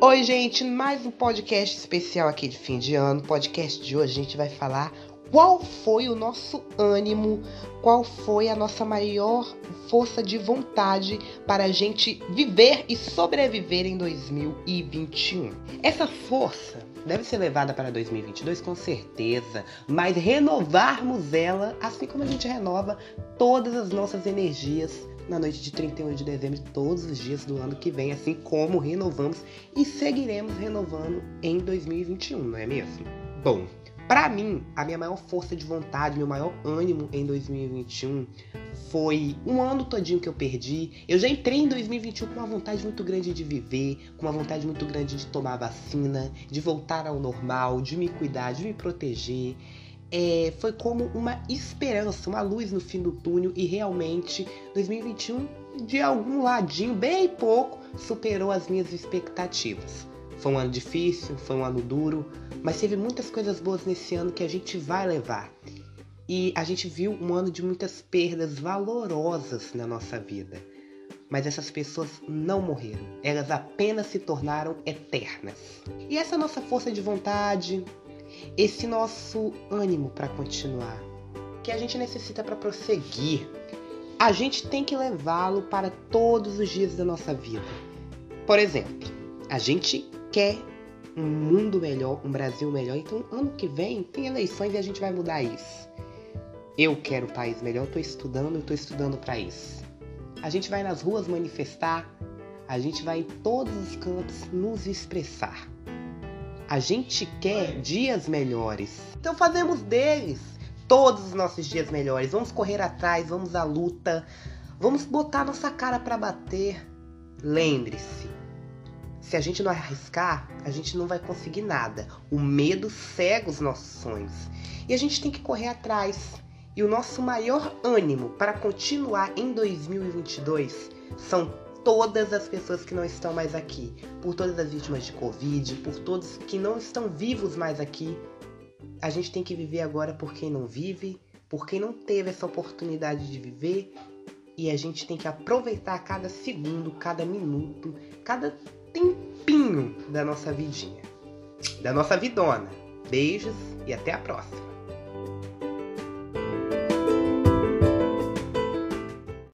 Oi, gente, mais um podcast especial aqui de fim de ano. Podcast de hoje a gente vai falar qual foi o nosso ânimo, qual foi a nossa maior força de vontade para a gente viver e sobreviver em 2021. Essa força deve ser levada para 2022 com certeza, mas renovarmos ela assim como a gente renova todas as nossas energias na noite de 31 de dezembro, todos os dias do ano que vem, assim como renovamos e seguiremos renovando em 2021, não é mesmo? Bom, para mim, a minha maior força de vontade, meu maior ânimo em 2021 foi um ano todinho que eu perdi. Eu já entrei em 2021 com uma vontade muito grande de viver, com uma vontade muito grande de tomar vacina, de voltar ao normal, de me cuidar, de me proteger. É, foi como uma esperança, uma luz no fim do túnel e realmente 2021 de algum ladinho, bem pouco, superou as minhas expectativas. Foi um ano difícil, foi um ano duro, mas teve muitas coisas boas nesse ano que a gente vai levar. E a gente viu um ano de muitas perdas valorosas na nossa vida. Mas essas pessoas não morreram, elas apenas se tornaram eternas. E essa nossa força de vontade, esse nosso ânimo para continuar, que a gente necessita para prosseguir, a gente tem que levá-lo para todos os dias da nossa vida. Por exemplo, a gente quer um mundo melhor, um Brasil melhor. Então, ano que vem tem eleições e a gente vai mudar isso. Eu quero um país melhor, eu tô estudando, eu tô estudando para isso. A gente vai nas ruas manifestar, a gente vai em todos os cantos nos expressar. A gente quer dias melhores. Então fazemos deles todos os nossos dias melhores. Vamos correr atrás, vamos à luta, vamos botar nossa cara para bater. Lembre-se, se a gente não arriscar, a gente não vai conseguir nada. O medo cega os nossos sonhos. E a gente tem que correr atrás. E o nosso maior ânimo para continuar em 2022 são todas as pessoas que não estão mais aqui, por todas as vítimas de Covid, por todos que não estão vivos mais aqui. A gente tem que viver agora por quem não vive, por quem não teve essa oportunidade de viver, e a gente tem que aproveitar cada segundo, cada minuto, cada tempinho da nossa vidinha, da nossa vidona. Beijos e até a próxima.